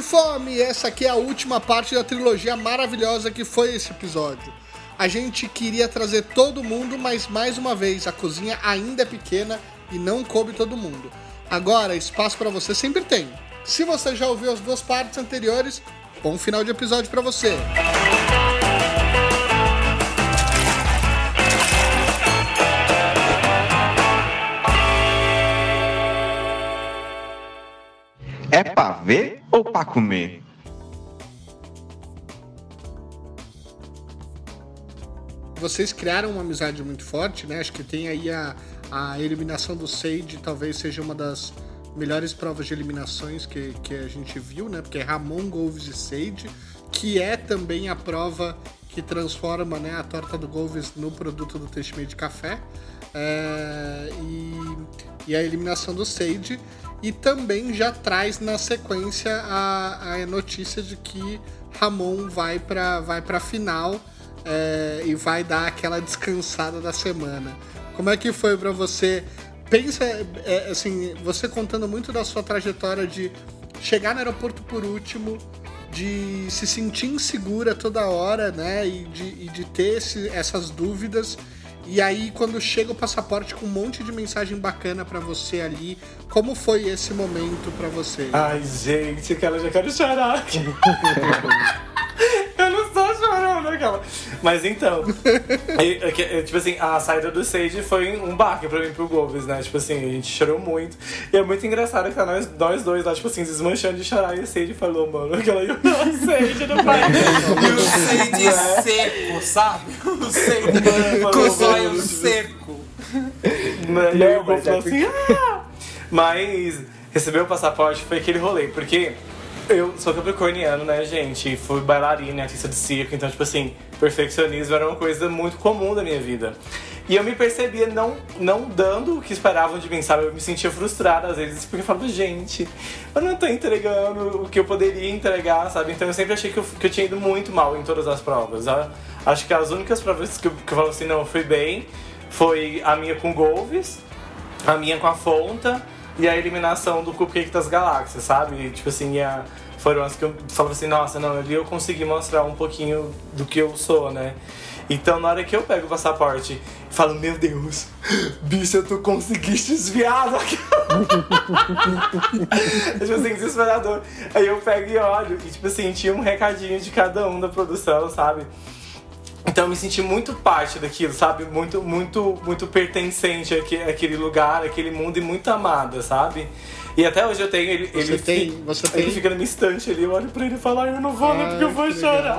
de fome! Essa aqui é a última parte da trilogia maravilhosa que foi esse episódio. A gente queria trazer todo mundo, mas mais uma vez, a cozinha ainda é pequena e não coube todo mundo. Agora, espaço para você sempre tem. Se você já ouviu as duas partes anteriores, bom final de episódio para você. É pra ver ou pra comer? Vocês criaram uma amizade muito forte, né? Acho que tem aí a, a eliminação do Sage, talvez seja uma das melhores provas de eliminações que, que a gente viu, né? Porque é Ramon, Golves e Sage, que é também a prova que transforma né, a torta do Golves no produto do Teixeira de café. É, e, e, a eliminação do Sage. E também já traz na sequência a, a notícia de que Ramon vai para vai a final é, e vai dar aquela descansada da semana. Como é que foi para você? Pensa, é, assim, você contando muito da sua trajetória de chegar no aeroporto por último, de se sentir insegura toda hora, né? E de, e de ter esse, essas dúvidas e aí, quando chega o passaporte com um monte de mensagem bacana para você ali, como foi esse momento para você? Ai, gente, cara, eu já quero chorar. não aquela. Mas então, tipo assim, a saída do Sage foi um baque pra mim pro Gomes, né? Tipo assim, a gente chorou muito. E é muito engraçado que tá nós, nós dois lá, tipo assim, desmanchando de chorar. E o Sage falou, mano, aquela e o Sage não vai. e o Sage é. seco, sabe? O Sage com o zóio seco. E aí o Gomes falou assim, ah! Mas receber o passaporte foi aquele rolê, porque eu sou capricorniano, né, gente? Fui bailarina, artista de circo, então, tipo assim, perfeccionismo era uma coisa muito comum da minha vida. E eu me percebia não, não dando o que esperavam de mim, sabe? Eu me sentia frustrada às vezes, porque eu falava, gente, eu não tô entregando o que eu poderia entregar, sabe? Então eu sempre achei que eu, que eu tinha ido muito mal em todas as provas. Acho que as únicas provas que eu, que eu falo assim, não, eu fui bem, foi a minha com Golves, a minha com a Fonta e a eliminação do Cupcake das Galáxias, sabe? E, tipo assim, a, foram as que eu falava assim, nossa, não, ali eu consegui mostrar um pouquinho do que eu sou, né? Então, na hora que eu pego o passaporte falo, meu Deus, bicho, tu conseguiste desviar tipo assim, desesperador. Aí eu pego e olho, e tipo assim, tinha um recadinho de cada um da produção, sabe? Então eu me senti muito parte daquilo, sabe? Muito, muito, muito pertencente àquele lugar, àquele mundo e muito amada, sabe? E até hoje eu tenho ele. Você ele tem, fica, você tem? Ele fica na minha estante ali, eu olho pra ele e falo, eu não vou, ah, porque eu vou chorar.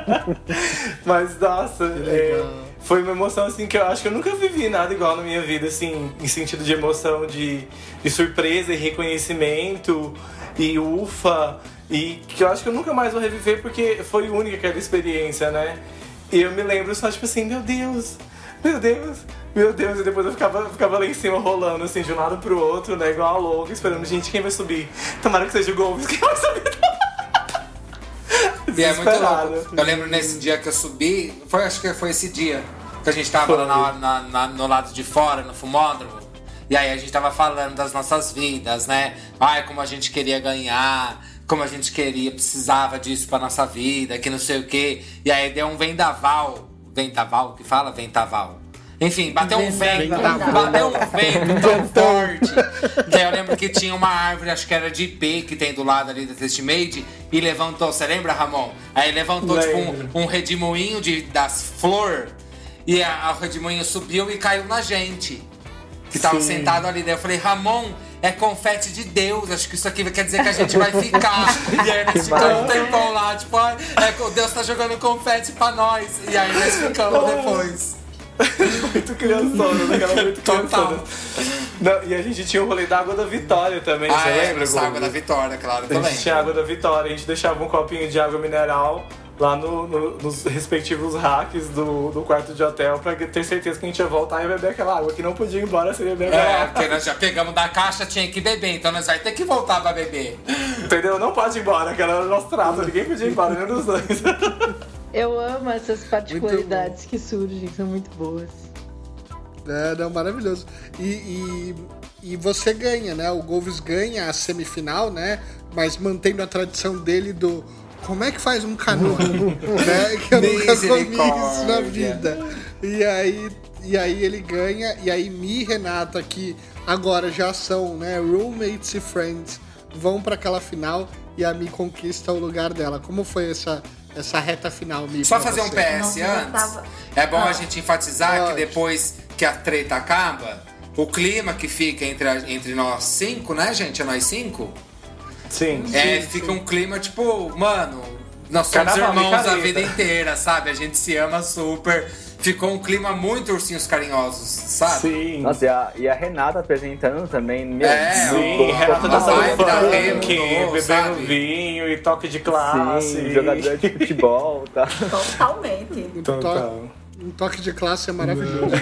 Mas nossa, é, foi uma emoção assim que eu acho que eu nunca vivi nada igual na minha vida, assim, em sentido de emoção, de, de surpresa e reconhecimento e ufa. E que eu acho que eu nunca mais vou reviver porque foi única aquela experiência, né? E eu me lembro só, tipo assim, meu Deus, meu Deus, meu Deus, e depois eu ficava, ficava lá em cima rolando, assim, de um lado pro outro, né? Igual a louca, esperando, gente, quem vai subir? Tomara que seja o Gomes, quem vai subir? e é muito louco. Eu lembro nesse dia que eu subi, foi, acho que foi esse dia que a gente tava lá na, na, na, no lado de fora, no fumódromo. E aí a gente tava falando das nossas vidas, né? Ai, como a gente queria ganhar como a gente queria, precisava disso pra nossa vida, que não sei o quê. E aí deu um vendaval. Vendaval? que fala? Ventaval. Enfim, bateu um vento, bateu um vento tão forte. Que aí eu lembro que tinha uma árvore, acho que era de IP, que tem do lado ali da Testmade, e levantou, você lembra, Ramon? Aí levantou tipo um, um redemoinho de, das flores, e a, o redemoinho subiu e caiu na gente. Que tava Sim. sentado ali. Daí eu falei, Ramon, é confete de Deus. Acho que isso aqui quer dizer que a gente vai ficar. e aí nós ficamos um tempão lá, tipo, é, Deus tá jogando confete pra nós. E aí nós ficamos depois. muito criançona, né? Ela muito criançona. Não, e a gente tinha o rolê da água da Vitória também, ah, você é, lembra? água da Vitória, claro, também. A gente tinha água da Vitória, a gente deixava um copinho de água mineral lá no, no, nos respectivos racks do, do quarto de hotel pra ter certeza que a gente ia voltar e beber aquela água, que não podia ir embora sem beber aquela é, água. porque nós já pegamos da caixa, tinha que beber, então nós vamos ter que voltar pra beber. Entendeu? Não pode ir embora, aquela era o nosso trato, ninguém podia ir embora, nenhum dos dois. Eu amo essas particularidades que surgem, são muito boas. É, não, maravilhoso. E, e, e, você ganha, né? O Golves ganha a semifinal, né? mas mantendo a tradição dele do como é que faz um canoa, né? Que eu nunca comi isso na vida. E aí, e aí ele ganha, e aí Mi e Renata, que agora já são né, roommates e friends, vão para aquela final e a Mi conquista o lugar dela. Como foi essa, essa reta final, Mi? Só fazer um você? PS Nossa, eu antes. tava- É bom Ah. a gente enfatizar Pode. que depois que a treta acaba, o clima que fica entre, a- entre nós cinco, né, gente? É nós cinco? Sim. É, fica um clima tipo, mano, nós somos Carnaval, irmãos a vida inteira, sabe? A gente se ama super. Ficou um clima muito ursinhos carinhosos, sabe? Sim. Nossa, e a, e a Renata apresentando também, meu. É, Sim, Renata da funk, bebendo vinho e toque de classe. Sim, jogador de futebol, tá? Totalmente. Um Total. Um toque de classe é maravilhoso.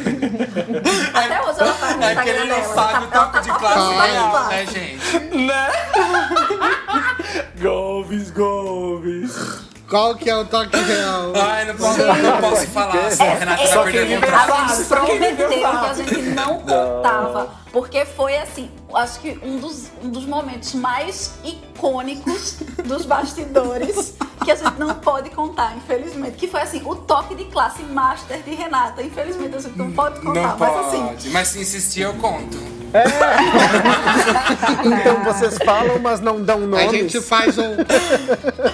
Até hoje ela tá no É que Instagram ele não dela. sabe ela o tá- toque de tá classe passando real, lá. né, gente? Né? Golves, Golves. Qual que é o toque real? Ai, não posso, não posso falar, senão a Renata vai perder o contrato. A gente prometeu que a gente não contava. Porque foi assim, acho que um dos, um dos momentos mais icônicos dos bastidores que a gente não pode contar, infelizmente. Que foi assim, o toque de classe master de Renata. Infelizmente a gente não pode contar, Não mas pode, assim. mas se insistir eu conto. Então vocês falam, mas não dão A nomes. gente faz um.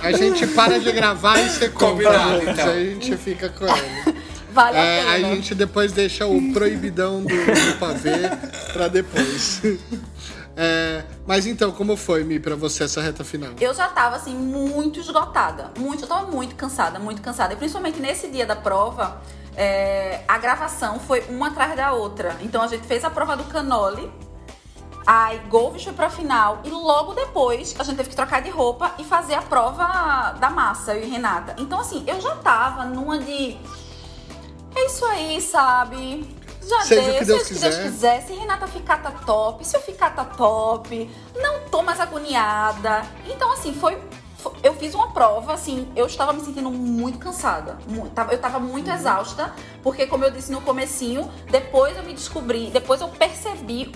A gente para de gravar e você conta. Combinado, então. A gente fica com ele. Vale É, a a gente depois deixa o proibidão do, do pavê pra depois. É, mas então, como foi, Mi, pra você essa reta final? Eu já tava assim muito esgotada, muito, eu tava muito cansada, muito cansada. E principalmente nesse dia da prova, é, a gravação foi uma atrás da outra. Então a gente fez a prova do canole, aí Golves foi pra final e logo depois a gente teve que trocar de roupa e fazer a prova da massa, eu e Renata. Então assim, eu já tava numa de isso aí, sabe? Já Seja deu, o que Deus seja o que Deus quiser. quiser. Se Renata ficar, tá top. Se eu ficar, tá top. Não tô mais agoniada. Então, assim, foi. Eu fiz uma prova, assim, eu estava me sentindo muito cansada. mu- tava- Eu tava muito exausta, porque, como eu disse no comecinho, depois eu me descobri, depois eu percebi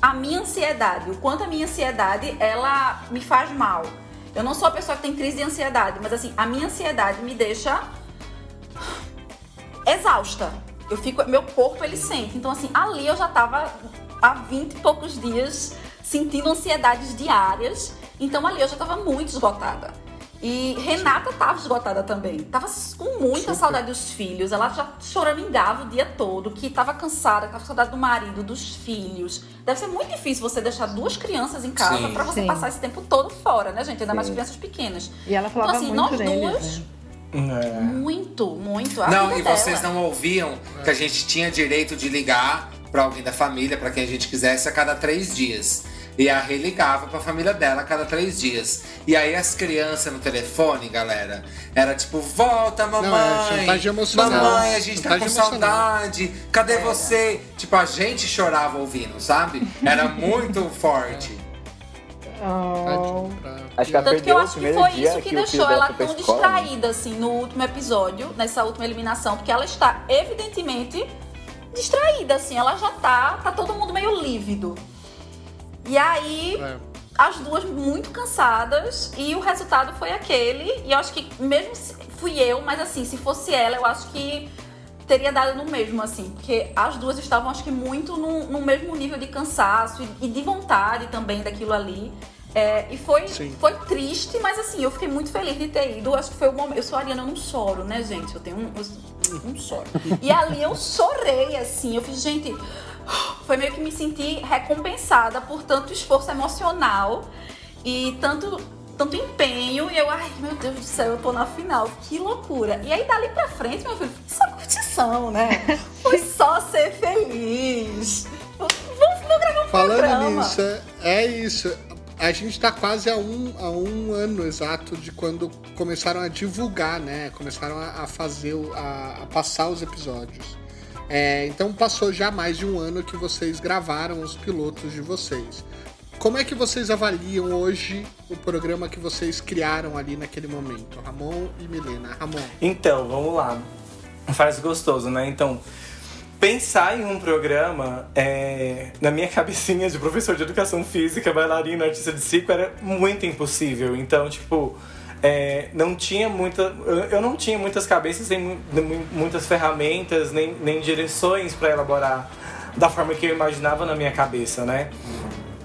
a minha ansiedade, o quanto a minha ansiedade, ela me faz mal. Eu não sou a pessoa que tem crise de ansiedade, mas assim, a minha ansiedade me deixa exausta. Eu fico, meu corpo ele sente. Então assim, ali eu já tava há 20 e poucos dias sentindo ansiedades diárias. Então ali eu já tava muito esgotada. E Renata tava esgotada também. Tava com muita saudade dos filhos. Ela já choramingava o dia todo, que tava cansada, tava com saudade do marido, dos filhos. Deve ser muito difícil você deixar duas crianças em casa pra você Sim. passar esse tempo todo fora, né, gente? Ainda mais Sim. crianças pequenas. E ela falava Então, assim, muito nós deles, duas- né? É. Muito, muito. A Não, e vocês dela. não ouviam que a gente tinha direito de ligar pra alguém da família, pra quem a gente quisesse, a cada três dias. E a Rê ligava pra família dela a cada três dias. E aí as crianças no telefone, galera, era tipo, volta, mamãe. Não, é chantagem emocional. Mamãe, a gente tá com saudade. Cadê você? Tipo, a gente chorava ouvindo, sabe? Era muito forte. Oh. Acho que ela Tanto que eu acho que foi isso que, que deixou ela tão escola, né? distraída, assim, no último episódio, nessa última eliminação, porque ela está evidentemente distraída, assim, ela já tá, tá todo mundo meio lívido. E aí, É. as duas muito cansadas, e o resultado foi aquele, e eu acho que mesmo se fui eu, mas assim, se fosse ela, eu acho que teria dado no mesmo, assim, porque as duas estavam, acho que, muito no, no mesmo nível de cansaço e, e de vontade também daquilo ali. É, e foi, Sim. foi triste, mas assim, eu fiquei muito feliz de ter ido. Acho que foi o momento. Eu sou ariana, eu não choro, né, gente? Eu tenho um. Eu não choro. E ali eu chorei, assim. Eu fiz, gente. Foi meio que me sentir recompensada por tanto esforço emocional e tanto, tanto empenho. E eu, ai, meu Deus do céu, eu tô na final. Que loucura. E aí, dali pra frente, meu filho, só curtição, né? Foi só ser feliz. Vamos, vamos gravar um Falando programa. nisso, é- é isso. A gente tá quase a um, a um ano exato de quando começaram a divulgar, né? Começaram a, fazer, a, a passar os episódios. É, então passou já mais de um ano que vocês gravaram os pilotos de vocês. Como é que vocês avaliam hoje o programa que vocês criaram ali naquele momento? Ramon e Milena. Ramon. Então, vamos lá. Faz gostoso, né? Então, pensar em um programa é, na minha cabecinha de professor de educação física, bailarina, artista de circo era muito impossível. Então, tipo, é, não tinha muita. eu- não tinha muitas cabeças, nem muitas ferramentas, nem, nem direções para elaborar da forma que eu imaginava na minha cabeça, né?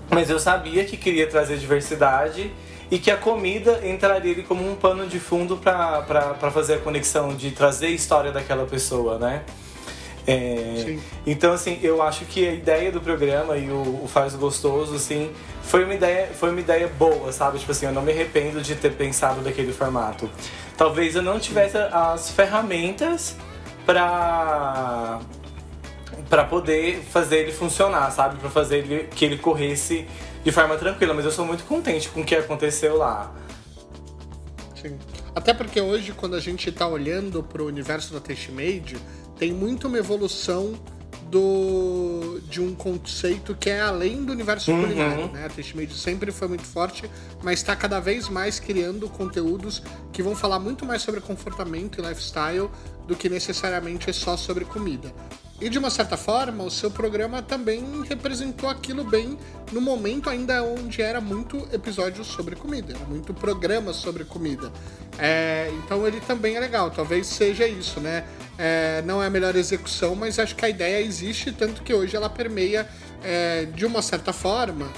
Mas eu sabia que queria trazer diversidade e que a comida entraria ali como um pano de fundo para fazer a conexão de trazer a história daquela pessoa, né? É, então, assim, eu acho que a ideia do programa e o, o Faz Gostoso, assim, foi uma, ideia, foi uma ideia boa, sabe? Tipo assim, eu não me arrependo de ter pensado daquele formato. Talvez eu não tivesse as ferramentas pra para poder fazer ele funcionar, sabe? Para fazer ele, que ele corresse de forma tranquila. Mas eu sou muito contente com o que aconteceu lá. Sim. Até porque hoje, quando a gente tá olhando pro universo da Taste Made, tem muito uma evolução do, de um conceito que é além do universo Uhum. culinário, né? A Taste Made sempre foi muito forte, mas está cada vez mais criando conteúdos que vão falar muito mais sobre comportamento e lifestyle do que necessariamente só sobre comida. E de uma certa forma, o seu programa também representou aquilo bem no momento ainda onde era muito episódio sobre comida, era muito programa sobre comida. É, então ele também é legal, talvez seja isso, né? É, não é a melhor execução, mas acho que a ideia existe, tanto que hoje ela permeia é, de uma certa forma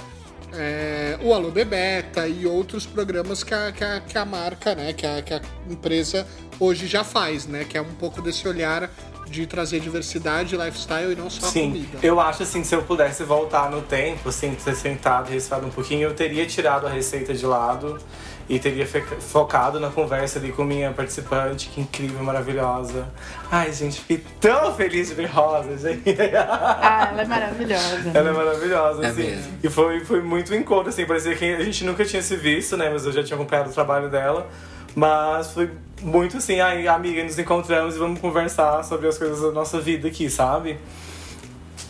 é, o Alô Bebeta e outros programas que a, que a, que a marca, né, que a, que a empresa hoje já faz, né? Que é um pouco desse olhar de trazer diversidade, lifestyle e não só Sim, comida. eu acho assim, se eu pudesse voltar no tempo, assim, ter sentado e respirado um pouquinho, eu teria tirado a receita de lado e teria focado na conversa ali com minha participante, que incrível, maravilhosa. Ai, gente, fiquei tão feliz de ver Rosa, gente. Ah, ela é maravilhosa. Ela é maravilhosa, É assim. mesmo. E foi, foi muito encontro, assim, parecia que a gente nunca tinha se visto, né? Mas eu já tinha acompanhado o trabalho dela. Mas foi muito assim, ai, amiga, nos encontramos e vamos conversar sobre as coisas da nossa vida aqui, sabe?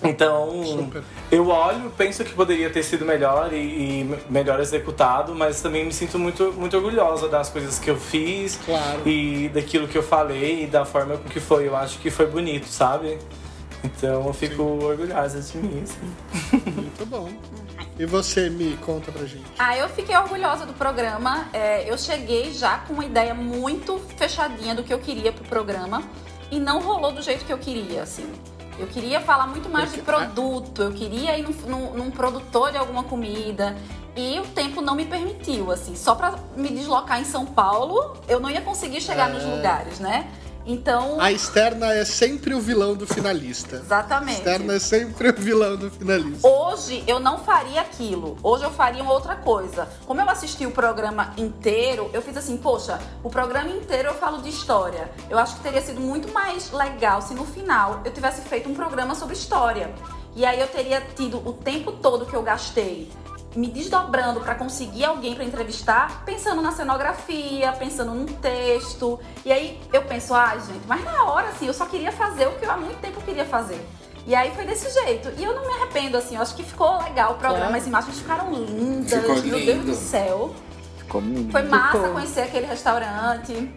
Então, Super. eu olho, penso que poderia ter sido melhor e, e melhor executado, mas também me sinto muito, muito orgulhosa das coisas que eu fiz Claro. e daquilo que eu falei e da forma com que foi. Eu acho que foi bonito, sabe? Então eu fico orgulhosa de mim, assim. Muito bom. E você, Mi, conta pra gente. Ah, eu fiquei orgulhosa do programa. É, eu cheguei já com uma ideia muito fechadinha do que eu queria pro programa e não rolou do jeito que eu queria, assim. Eu queria falar muito mais de Porque- produto, eu queria ir num, num- num produtor de alguma comida e o tempo não me permitiu, assim. Só pra me deslocar em São Paulo, eu não ia conseguir chegar nos É. lugares, né? Então, A externa é sempre o vilão do finalista. A exatamente. externa é sempre o vilão do finalista. Hoje eu não faria aquilo. Hoje eu faria uma outra coisa. Como eu assisti o programa inteiro, eu fiz assim, poxa, o programa inteiro eu falo de história. Eu acho que teria sido muito mais legal se no final eu tivesse feito um programa sobre história. E aí eu teria tido o tempo todo que eu gastei me desdobrando para conseguir alguém para entrevistar, pensando na cenografia, pensando num texto. E aí eu penso, ah, gente, mas na hora assim, eu só queria fazer o que eu há muito tempo queria fazer. E aí foi desse jeito. E eu não me arrependo, assim, eu acho que ficou legal o programa, Claro. as imagens ficaram lindas, Ficou meu lindo. Deus do céu. Ficou lindo. Foi massa Ficou. conhecer aquele restaurante.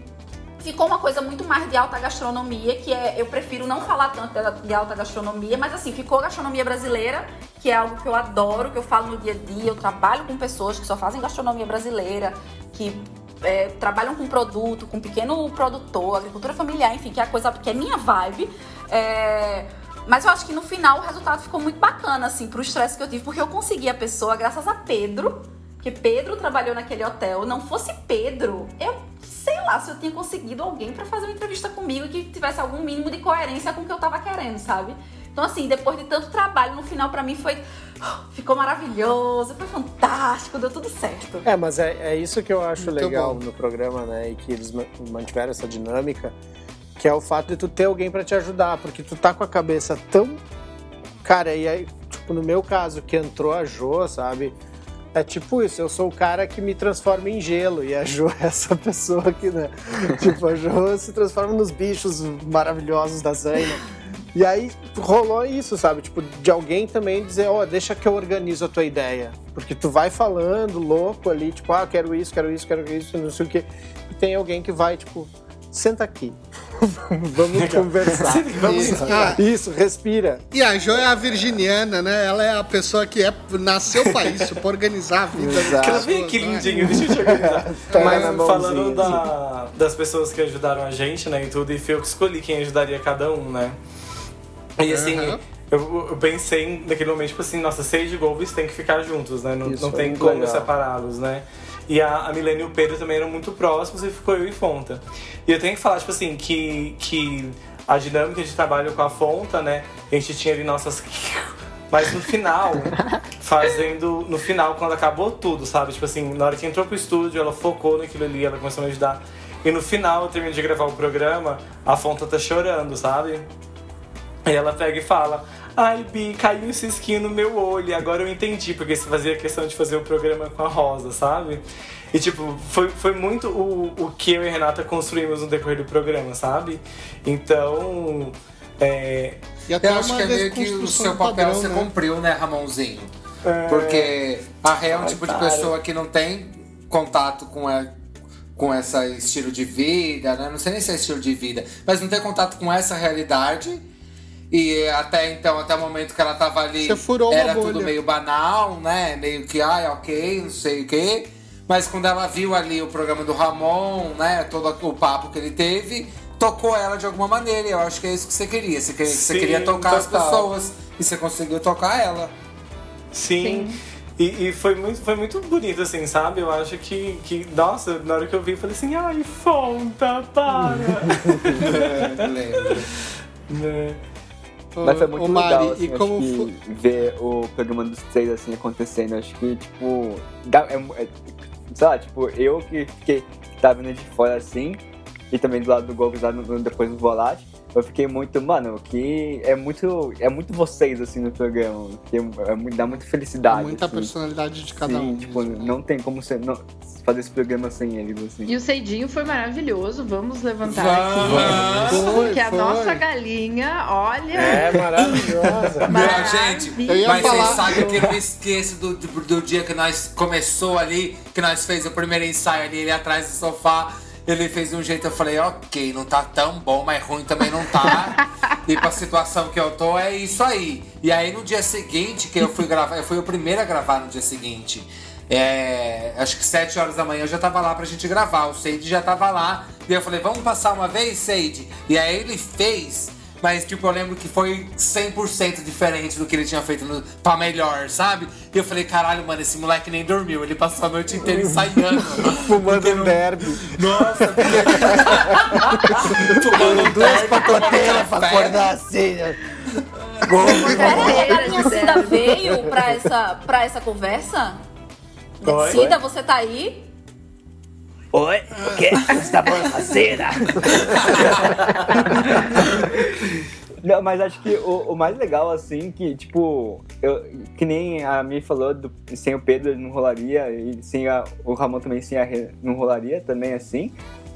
Ficou uma coisa muito mais de alta gastronomia, que é. Eu prefiro não falar tanto de alta gastronomia, mas assim, ficou gastronomia brasileira, que é algo que eu adoro, que eu falo no dia a dia. Eu trabalho com pessoas que só fazem gastronomia brasileira, que é, trabalham com produto, com pequeno produtor, agricultura familiar, enfim, que é a coisa que é minha vibe. É, mas eu acho que no final o resultado ficou muito bacana, assim, pro estresse que eu tive, porque eu consegui a pessoa graças a Pedro, que Pedro trabalhou naquele hotel. Não fosse Pedro, eu sei lá se eu tinha conseguido alguém pra fazer uma entrevista comigo que tivesse algum mínimo de coerência com o que eu tava querendo, sabe? Então, assim, depois de tanto trabalho, no final pra mim foi. Ficou maravilhoso, foi fantástico, deu tudo certo. É, mas é, é isso que eu acho Muito legal bom. no programa, né? E que eles ma- mantiveram essa dinâmica, que é o fato de tu ter alguém pra te ajudar, porque tu tá com a cabeça tão. Cara, e aí, tipo, no meu caso, que entrou a Jo, sabe? É tipo isso, eu sou o cara que me transforma em gelo, e a Jo é essa pessoa que, né? tipo, a Jo se transforma nos bichos maravilhosos da Zaina. E aí rolou isso, sabe? Tipo, de alguém também dizer, ó, deixa que eu organizo a tua ideia. Porque tu vai falando louco ali, tipo, ah, quero isso, quero isso, quero isso, não sei o quê. E tem alguém que vai, tipo, senta aqui. Vamos conversar. Isso. Ah, Isso, respira. E a Jo é a virginiana, né? Ela é a pessoa que é, nasceu pra isso, pra organizar a vida. Exato. Ela vem aqui né? lindinho, deixa eu te organizar. Mas falando da- das pessoas que ajudaram a gente, né, e tudo, e foi eu que escolhi quem ajudaria cada um, né? E assim, Aham. eu, eu pensei naquele momento, tipo assim, nossa, Sage e Golbis tem que ficar juntos, né? Não, não tem como separá-los, né? E a, a Milene e o Pedro também eram muito próximos e ficou eu e Fonta. E eu tenho que falar, tipo assim, que, que a dinâmica de trabalho com a Fonta, né? A gente tinha ali nossas. Mas no final, fazendo. No final, quando acabou tudo, sabe? Tipo assim, na hora que entrou pro estúdio, ela focou naquilo ali, ela começou a me ajudar. E no final, eu termino de gravar o programa, a Fonta tá chorando, sabe? E ela pega e fala: Ai, Bi, caiu um cisquinho no meu olho. E agora eu entendi porque você fazia questão de fazer o programa com a Rosa, sabe? E, tipo, foi, foi muito o, o que eu e a Renata construímos no decorrer do programa, sabe? Então. É, E até Eu acho uma que é meio que o seu papel padrão, você né? cumpriu, né, Ramonzinho? É. Porque a Ré é um tipo de pessoa que não tem contato com, a, com esse estilo de vida, né? Não sei nem se é estilo de vida, mas não tem contato com essa realidade. E até então, até o momento que ela tava ali, Você furou uma era bolha. tudo meio banal, né? Meio que, ai, ok, não sei o quê. Mas quando ela viu ali o programa do Ramon, né? Todo o papo que ele teve, tocou ela de alguma maneira. E eu acho que é isso que você queria. Você queria, você Sim, queria tocar as total. pessoas. E você conseguiu tocar ela. Sim. E, e foi, muito, foi muito bonito, assim, sabe? Eu acho que, que. Nossa, na hora que eu vi, eu falei assim: ai, Fonta, para! Lembro. Né? Mas foi muito Ô, Mari, legal, assim, e como que ver o programa dos três, assim, acontecendo. Acho que, tipo, dá, é, é- sei lá, tipo, eu que fiquei, que tava vindo de fora, assim, e também do lado do Golves lá no- depois no Volate, eu fiquei muito, mano, que é muito, é muito vocês, assim, no programa, que é, é muito- dá muita felicidade, Muita assim. personalidade de cada Sim, um. tipo, mesmo. não tem como você não, fazer esse programa sem eles, assim. E o Seidinho foi maravilhoso, vamos levantar Vamos. aqui. Foi, Porque a foi. nossa galinha, olha. É maravilhosa. Não, gente, Eu ia mas falar- vocês sabem que eu não me esqueço do, do, do dia que nós começou ali, que nós fez o primeiro ensaio ali, ele atrás do sofá. Ele fez de um jeito, eu falei, ok, não tá tão bom, mas ruim também não tá. e pra situação que eu tô, é isso aí. E aí no dia seguinte, que eu fui gravar, eu fui o primeiro a gravar no dia seguinte. É, acho que 7 horas da manhã eu já tava lá pra gente gravar. O Seide já tava lá. E eu falei, vamos passar uma vez, Seide? E aí ele fez. Mas, tipo, eu lembro que foi 100% diferente do que ele tinha feito no, pra melhor, sabe? E eu falei, caralho, mano, esse moleque nem dormiu. Ele passou a noite inteira ensaiando. Fumando um derby. Nossa, fumando duas Pacoteiras pra acordar assim. né? Peraí, a minha Cida veio pra essa, pra essa conversa? Oi? Cida, você tá aí? Oi? O quê? Você tá falando cera? Não, mas acho que o, o mais legal, assim, que, tipo, eu, que nem a Mi falou, do, sem o Pedro não rolaria, e sem a, o Ramon também sem a não rolaria também, assim.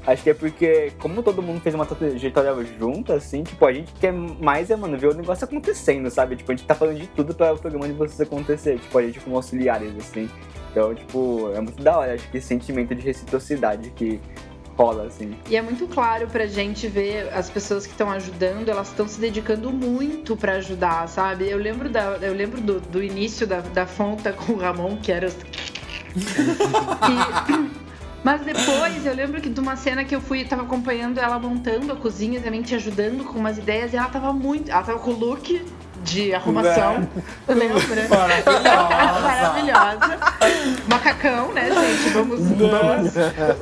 Acho que é porque, como todo mundo fez uma trajetória junto, assim, tipo, a gente quer mais é, mano, ver o negócio acontecendo, sabe? Tipo, a gente tá falando de tudo pra o programa de vocês acontecer, tipo, a gente como auxiliares, assim. Então, tipo, é muito da hora, acho que esse sentimento de reciprocidade que rola, assim. E é muito claro pra gente ver as pessoas que estão ajudando, elas estão se dedicando muito pra ajudar, sabe? Eu lembro, da, eu lembro do, do início da, da Fonta com o Ramon, que era. os- E- Mas depois eu lembro que de uma cena que eu fui, tava acompanhando ela montando a cozinha, também te ajudando com umas ideias, e ela tava muito. Ela tava com o look de arrumação. Lembra? Maravilhosa. Maravilhosa. Macacão, né, gente? Vamos, vamos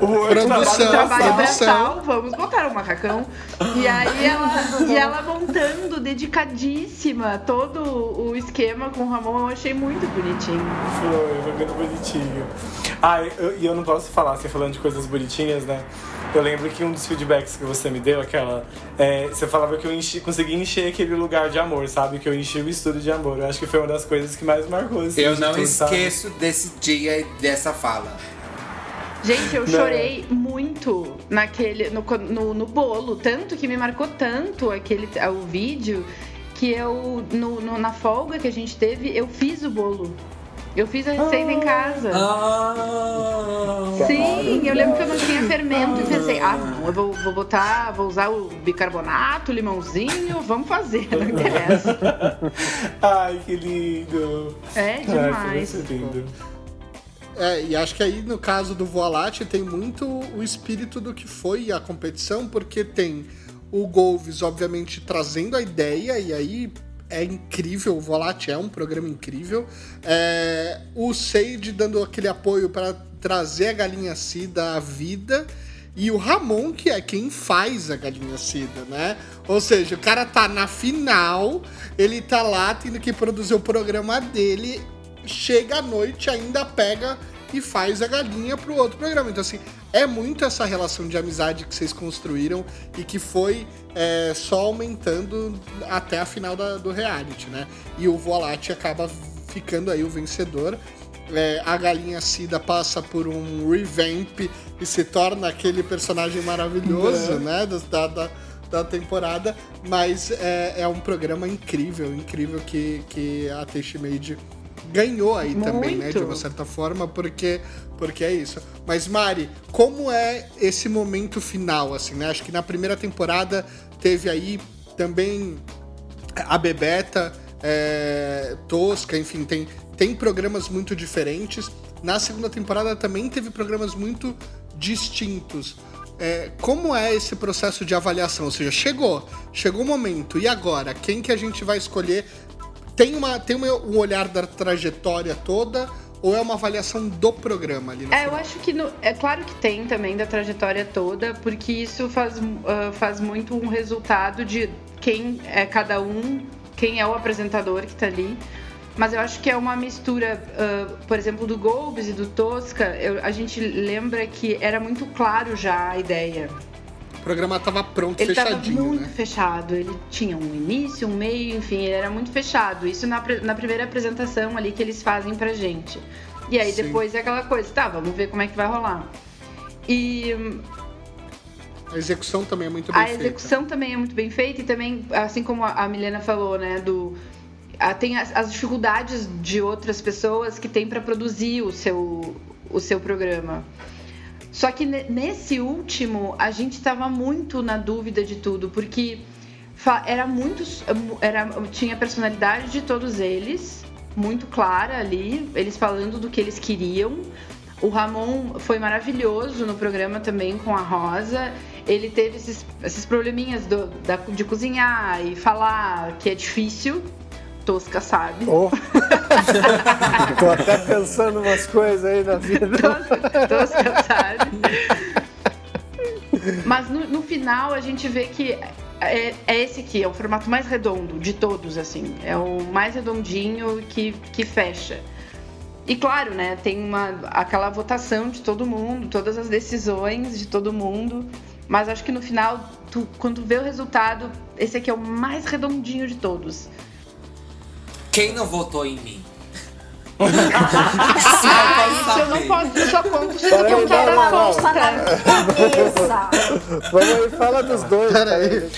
O Produção, trabalho braçal, vamos botar um macacão. E aí ela, e ela montando, dedicadíssima, todo o esquema com o Ramon, eu achei muito bonitinho. Foi, foi muito bonitinho. Ah, e eu, eu não posso falar, você falando de coisas bonitinhas, né? Eu lembro que um dos feedbacks que você me deu, aquela. é, você falava que eu enchi, consegui encher aquele lugar de amor, sabe? Que eu enchi o estúdio de amor. Eu acho que foi uma das coisas que mais marcou assim, Eu não tudo, sabe? esqueço desse dia e dessa fala. Gente, eu Não. chorei muito naquele no, no, no bolo, tanto que me marcou tanto aquele o vídeo que eu no, no- na folga que a gente teve, eu fiz o bolo. Eu fiz a receita em casa. Ah, Sim, eu lembro que eu não tinha fermento e pensei, ah, não, eu vou, vou botar, vou usar o bicarbonato, limãozinho, vamos fazer, não interessa. Ai, que lindo. É Ai, demais. lindo. É, e acho que aí no caso do Voalate tem muito o espírito do que foi a competição, porque tem o Golves, obviamente, trazendo a ideia, e aí é incrível, o Voalate é um programa incrível. É, o Sage dando aquele apoio para trazer a galinha Cida à vida. E o Ramon, que é quem faz a galinha Cida, né? Ou seja, o cara tá na final, ele tá lá tendo que produzir o programa dele, chega à noite, ainda pega e faz a galinha pro outro programa. Então, assim, é muito essa relação de amizade que vocês construíram e que foi é, só aumentando até a final da- do reality, né? E o Volate acaba ficando aí o vencedor. É, a galinha Cida passa por um revamp e se torna aquele personagem maravilhoso, né? do- Da, da, da temporada. Mas é, é um programa incrível, incrível que, que a Taste Made ganhou aí também, né? Muito. De uma certa forma, porque, porque é isso. Mas, Mari, como é esse momento final, assim, né? Acho que na primeira temporada teve aí também a Bebeta, é, Tosca, enfim, tem, tem programas muito diferentes. Na segunda temporada também teve programas muito distintos. É, como é esse processo de avaliação? Ou seja, chegou, chegou o momento, e agora? Quem que a gente vai escolher? Tem, uma, tem um olhar da trajetória toda ou é uma avaliação do programa ali no É, eu acho que no- é claro que tem também da trajetória toda, porque isso faz, ah, faz muito um resultado de quem é cada um, quem é o apresentador que tá ali. Mas eu acho que é uma mistura, ah, por exemplo, do Golbes e do Tosca. eu- a gente lembra que era muito claro já a ideia. O programa tava pronto, Ele estava fechadinho, muito né? fechado. Ele tinha um início, um meio, enfim, ele era muito fechado. Isso na, na primeira apresentação ali que eles fazem pra gente. E aí Sim. depois é aquela coisa, tá, vamos ver como é que vai rolar. E A execução também é muito bem a feita. execução também é muito bem feita e também, assim como a a Milena falou, né, do tem as, as dificuldades de outras pessoas que têm para produzir o seu o seu programa. Só que ne- nesse último a gente estava muito na dúvida de tudo, porque era muito era tinha a personalidade de todos eles muito clara ali, eles falando do que eles queriam. O Ramon foi maravilhoso no programa também com a Rosa. Ele teve esses, esses probleminhas do- da- de cozinhar e falar que é difícil. Tosca sabe. Oh. Tô até pensando umas coisas aí na vida. Tosca, Tosca sabe. Mas no, no final a gente vê que é, é esse aqui, é o formato mais redondo de todos, assim. É o mais redondinho que, que fecha. E claro, né, tem uma, aquela votação de todo mundo, todas as decisões de todo mundo. Mas acho que no final, tu, quando tu vê o resultado, esse aqui é o mais redondinho de todos. Quem não votou em mim? Ah, isso eu não posso, eu só conto se Peraí, eu quero não, não. Está na mesa. Vamos aí, fala dos dois. Peraí.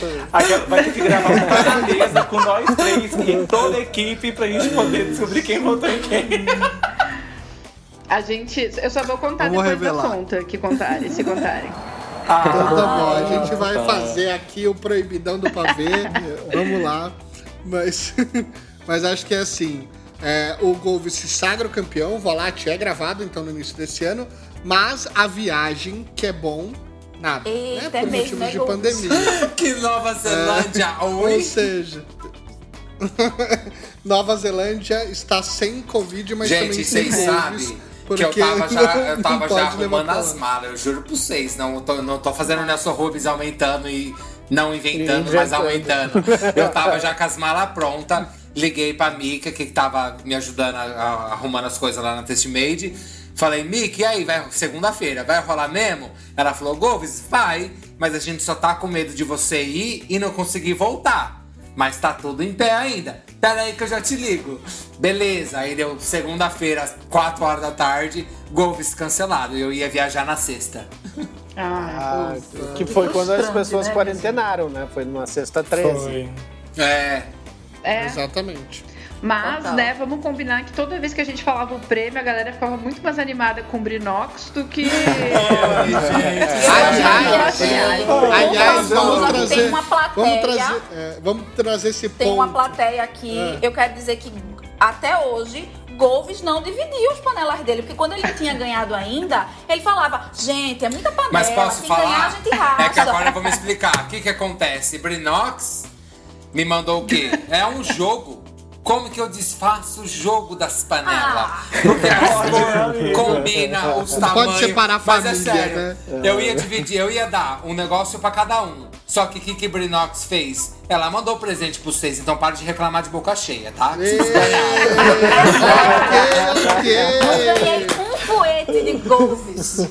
Vai ter que gravar um cada mesa com nós três e toda a equipe pra gente poder descobrir quem votou em quem. A gente. Eu só vou contar Vamos depois revelar. da conta que contarem, se contarem. Então tá bom, a gente Ah, vai tá. fazer aqui o proibidão do pavê. Vamos lá. Mas, mas acho que é assim. é, o Golve se sagra o campeão, o Volate é gravado então no início desse ano, mas a viagem, que é bom, nada. Eita, né? é Por mesmo, motivos é de pandemia. Que Nova Zelândia, Ou oi? seja. Nova Zelândia está sem Covid, mas também Gente, sem vocês sabem que eu porque tava já, eu tava já arrumando as malas, eu juro pra vocês. Não tô, não tô fazendo o Nelson Rubens aumentando e não inventando, Inventando. mas aumentando. Eu tava já com as malas prontas, liguei pra Mika, que tava me ajudando a, a- arrumando as coisas lá na Testmade. Falei, Mika, e aí, vai segunda-feira, vai rolar mesmo? Ela falou, Golves, vai, mas a gente só tá com medo de você ir e não conseguir voltar. Mas tá tudo em pé ainda. Pera aí que eu já te ligo. Beleza, aí deu segunda-feira, às 4 horas da tarde, Golves cancelado. Eu ia viajar na sexta. Ah, Ah, que foi quando as pessoas né? quarentenaram, né? Foi numa sexta 13. Foi. É, é. Exatamente. Mas, Total. né, vamos combinar que toda vez que a gente falava o prêmio, a galera ficava muito mais animada com o Brinox do que. Aliás, aliás, vamos trazer, tem uma plateia. vamos trazer, é, vamos trazer esse Tem ponto. uma plateia aqui. É. Eu quero dizer que até hoje. Golves não dividia os panelas dele, porque quando ele não tinha ganhado ainda, ele falava: gente, é muita panela, Mas posso se ganhar a falar? gente racha. É que agora eu vou me explicar. O que que acontece? Brinox me mandou o quê? É um jogo. Como que eu desfaço o jogo das panelas? Ah. Porque as combina os tamanhos. pode separar a Mas é família, sério, né? eu ia dividir, eu ia dar um negócio pra cada um. Só que o que que Brinox fez? Ela mandou presente pros seis, então para de reclamar de boca cheia, tá? Ei, Vocês ganharam. Eu ganhei um foete de Golves.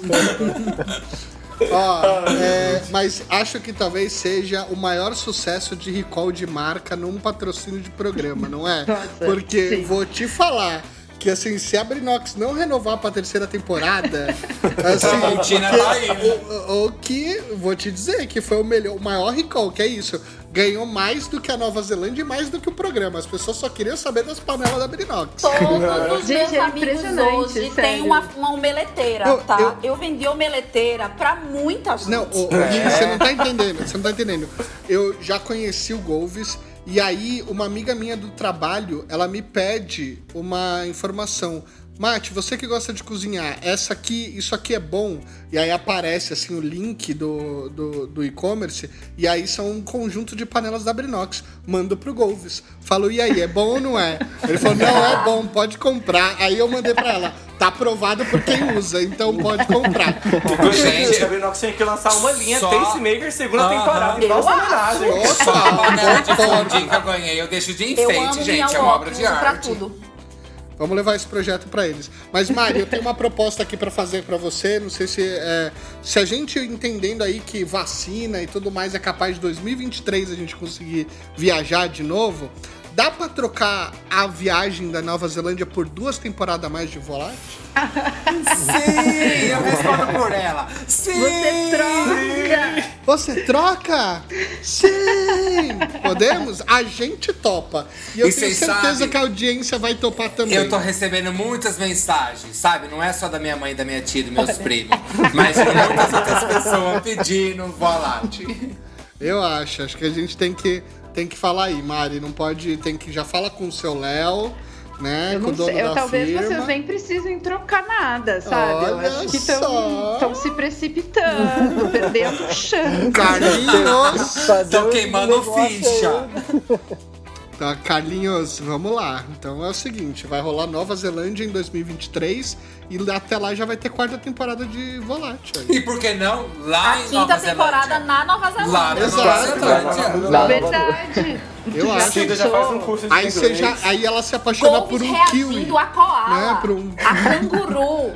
Ó, é, mas acho que talvez seja o maior sucesso de recall de marca num patrocínio de programa, não é? Nossa, Porque sim. vou te falar que assim, se a Brinox não renovar pra terceira temporada, assim, Tramontina que- tá aí, né? o, o- o que vou te dizer que foi o melhor, o maior recall, que é isso. Ganhou mais do que a Nova Zelândia e mais do que o programa. As pessoas só queriam saber das panelas da Brinox. Todos os Gente, meus é amigos hoje têm uma, uma omeleteira, Eu- tá? eu- Eu... vendi omeleteira pra muita gente. Não, ô, Gui, você não tá entendendo, você não tá entendendo. Eu já conheci o Golves e aí uma amiga minha do trabalho, ela me pede uma informação. Mate, você que gosta de cozinhar, essa aqui, isso aqui é bom? E aí aparece assim o link do, do, do e-commerce, e aí são um conjunto de panelas da Brinox. Mando pro Golves. Falou, e aí, é bom ou não é? Ele falou, não, é bom, pode comprar. Aí eu mandei pra ela, tá aprovado por quem usa, então pode comprar. Gente, a Brinox tinha que lançar uma linha Só- Tastemaker segunda Aham. temporada em Eu nossa homenagem. Só a panela de fundi que eu ganhei, eu deixo de eu enfeite, amo gente. É uma obra de uso pra arte. tudo. Vamos levar esse projeto pra eles. Mas, Mari, eu tenho uma proposta aqui pra fazer pra você. Não sei se é, se a gente entendendo aí que vacina e tudo mais é capaz de 2023 a gente conseguir viajar de novo. Dá pra trocar a viagem da Nova Zelândia por duas temporadas a mais de Volate? Sim, eu respondo por ela. Sim! Você troca! Você troca? Sim! Podemos? A gente topa. E eu E tenho certeza sabem- que a audiência vai topar também. Eu tô recebendo muitas mensagens, sabe? Não é só da minha mãe, da minha tia, dos meus primos, mas de muitas outras pessoas pedindo volante. Eu acho, acho que a gente tem que, tem que falar aí, Mari. Não pode. Tem que. Já fala com o seu Léo, né? Eu com o não dono sei, eu, da talvez firma. vocês nem precisem trocar nada, sabe? eu Olha acho que estão se precipitando, perdendo o chão. Carlinhos! Um queimando ficha. Tá, Carlinhos, vamos lá. Então é o seguinte: vai rolar Nova Zelândia em 2023 e até lá já vai ter quarta temporada de Volate. Aí. E por que não? Lá A em quinta Nova temporada Zelândia. na Nova Zelândia. Lá na. Nova Zelândia. Lá, Verdade. Eu acho. Cida já faz um curso de Aí, você inglês. já, aí ela se apaixona por Golves um kiwi. a koala, né, por um- a canguru.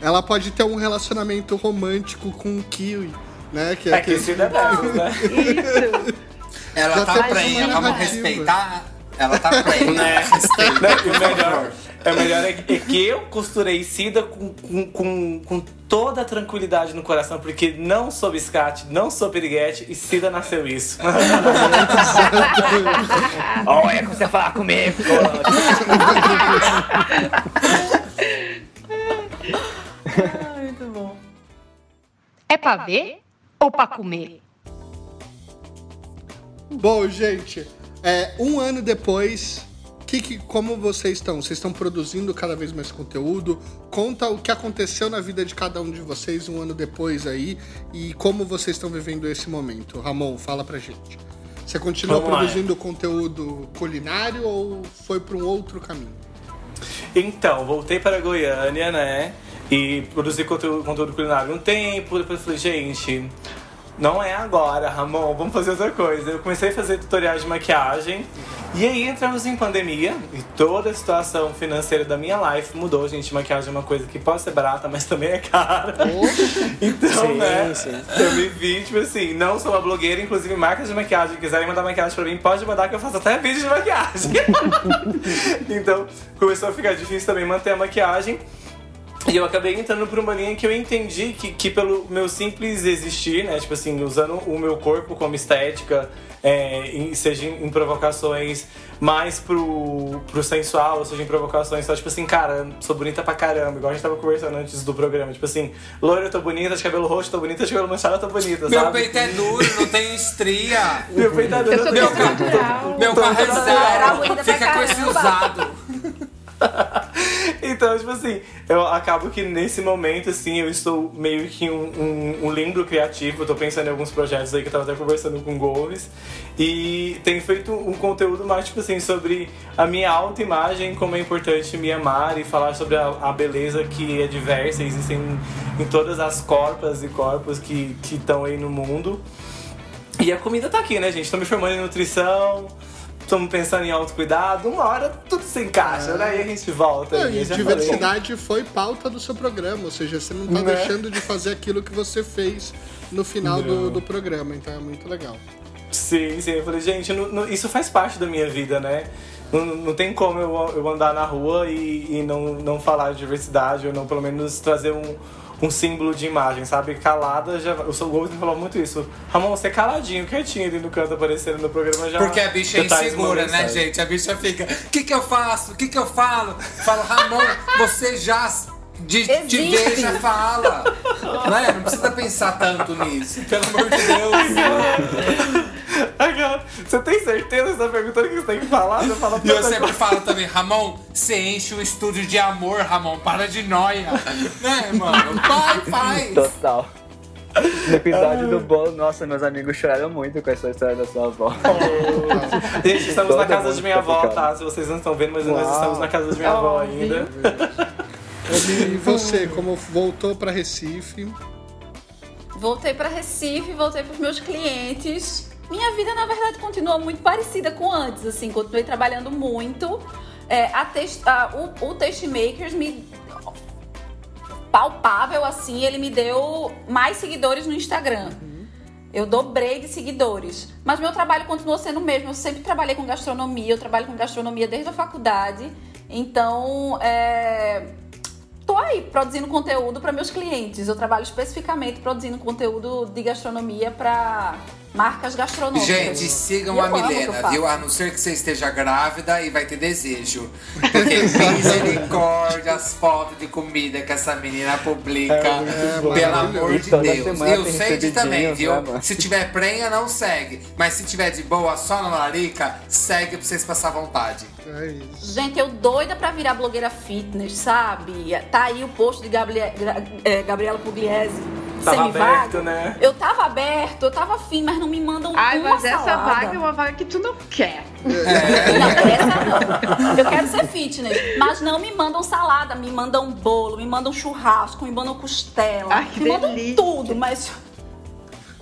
Ela pode ter um relacionamento romântico com um kiwi. Né, que É que Cida é dessas, né? Isso. Ela tá prenha, uma vamos respeitar. Ela tá prenha. Né? Respeita, Né? O melhor, é melhor é que é que eu costurei Cida com, com, com, com toda a tranquilidade no coração, porque não sou biscate, não sou piriguete e Cida nasceu isso. Olha como você fala comigo. Muito bom. É pra ver ou pra comer? Bom, gente, é, um ano depois, que, que, como vocês estão? Vocês estão produzindo cada vez mais conteúdo? Conta o que aconteceu na vida de cada um de vocês um ano depois aí e como vocês estão vivendo esse momento. Ramon, fala pra gente. Você continua Vamos lá. produzindo conteúdo culinário ou foi para um outro caminho? Então, voltei para Goiânia, né? E produzi conteúdo, conteúdo culinário um tempo, depois falei, gente, não é agora, Ramon, vamos fazer outra coisa. Eu comecei a fazer tutoriais de maquiagem. E aí entramos em pandemia e toda a situação financeira da minha life mudou, gente. Maquiagem é uma coisa que pode ser barata, mas também é cara. Então, Sim, né? sim. Eu me vi, tipo assim, não sou uma blogueira, inclusive marcas de maquiagem, quiserem mandar maquiagem pra mim, pode mandar que eu faço até vídeo de maquiagem. então, começou a ficar difícil também manter a maquiagem. E eu acabei entrando por uma linha que eu entendi que, que pelo meu simples existir, né? Tipo assim, usando o meu corpo como estética, é, em- seja em, em provocações mais pro, pro sensual, seja em provocações só, tipo assim, cara, sou bonita pra caramba, igual a gente tava conversando antes do programa. Tipo assim, loira, eu tô bonita, de cabelo roxo, tô bonita, de cabelo manchado, eu tô bonita, Meu sabe? peito é duro, não tem estria. Meu peito é duro, Eu sou meu natural. Meu carro é Era bonita zero. Fica com esse usado. Então, tipo assim, eu acabo que nesse momento, assim, eu estou meio que um, um, um limbo criativo. Eu tô pensando em alguns projetos aí que eu tava até conversando com o Gomes. E tenho feito um conteúdo mais, tipo assim, sobre a minha autoimagem, como é importante me amar e falar sobre a, a beleza que é diversa, existem em, em todas as corpas e corpos que estão aí no mundo. E a comida tá aqui, né, gente? Tô me formando em nutrição, estamos pensando em autocuidado. Uma hora tudo se encaixa, né? E a gente volta. Não, e já falei. diversidade foi pauta do seu programa, ou seja, você não tá Né? deixando de fazer aquilo que você fez no final do, do programa, então é muito legal. Sim, sim. Eu falei, gente, não- não- isso faz parte da minha vida, né? Não, não tem como eu, eu andar na rua e, e não, não falar de diversidade, ou não pelo menos trazer um, um símbolo de imagem, sabe? Calada, já, o seu Gomes me falou muito isso. Ramon, você é caladinho, quietinho ali no canto aparecendo no programa já. Porque a bicha é insegura, né, gente? A bicha fica, o que que eu faço? O que que eu falo? Falo, Ramon, você já de, te já fala. Né? Não precisa pensar tanto nisso, pelo amor de Deus. Aquela- Você tem certeza que você tá perguntando o que você tem que falar? Você fala E eu sempre falo também, Ramon, você enche o estúdio de amor, Ramon, para de noia. Né, mano? Vai, faz. Total. No episódio do bolo, nossa, meus amigos choraram muito com essa história da sua avó. Gente, estamos na Todo casa mundo de minha avó, tá? Se vocês não estão vendo, mas nós Uau. estamos na casa de minha avó ainda. E você, como voltou pra Recife? Voltei para Recife, voltei para os meus clientes. Minha vida, na verdade, continua muito parecida com antes, assim, continuei trabalhando muito. É, a test, a- o, o Tastemakers me palpável assim, ele me deu mais seguidores no Instagram. Eu dobrei de seguidores. Mas meu trabalho continuou sendo o mesmo. Eu sempre trabalhei com gastronomia, eu trabalho com gastronomia desde a faculdade. Então, é, tô aí produzindo conteúdo para meus clientes. Eu trabalho especificamente produzindo conteúdo de gastronomia para marcas gastronômicas. Gente, sigam E eu a Milena, viu? A não ser que você esteja grávida e vai ter desejo. Porque misericórdia, as fotos de comida que essa menina publica. É, pelo amor E de toda Deus. tem sei de também, viu? né, se tiver prenha, não segue. Mas se tiver de boa, só na larica, segue pra vocês passar vontade. É isso. Gente, eu doida pra virar blogueira fitness, sabe? Tá aí o post de Gabrie- Gra- é, Gabriela Pugliese. Tava aberto, né? Eu tava aberto, eu tava afim, mas não me mandam Ai, uma mas essa salada. vaga é uma vaga que tu não quer. Não, essa não. Eu quero ser fitness. Mas não me mandam salada, me mandam bolo, me mandam churrasco, me mandam costela. Ai, que me mandam delícia. tudo, mas.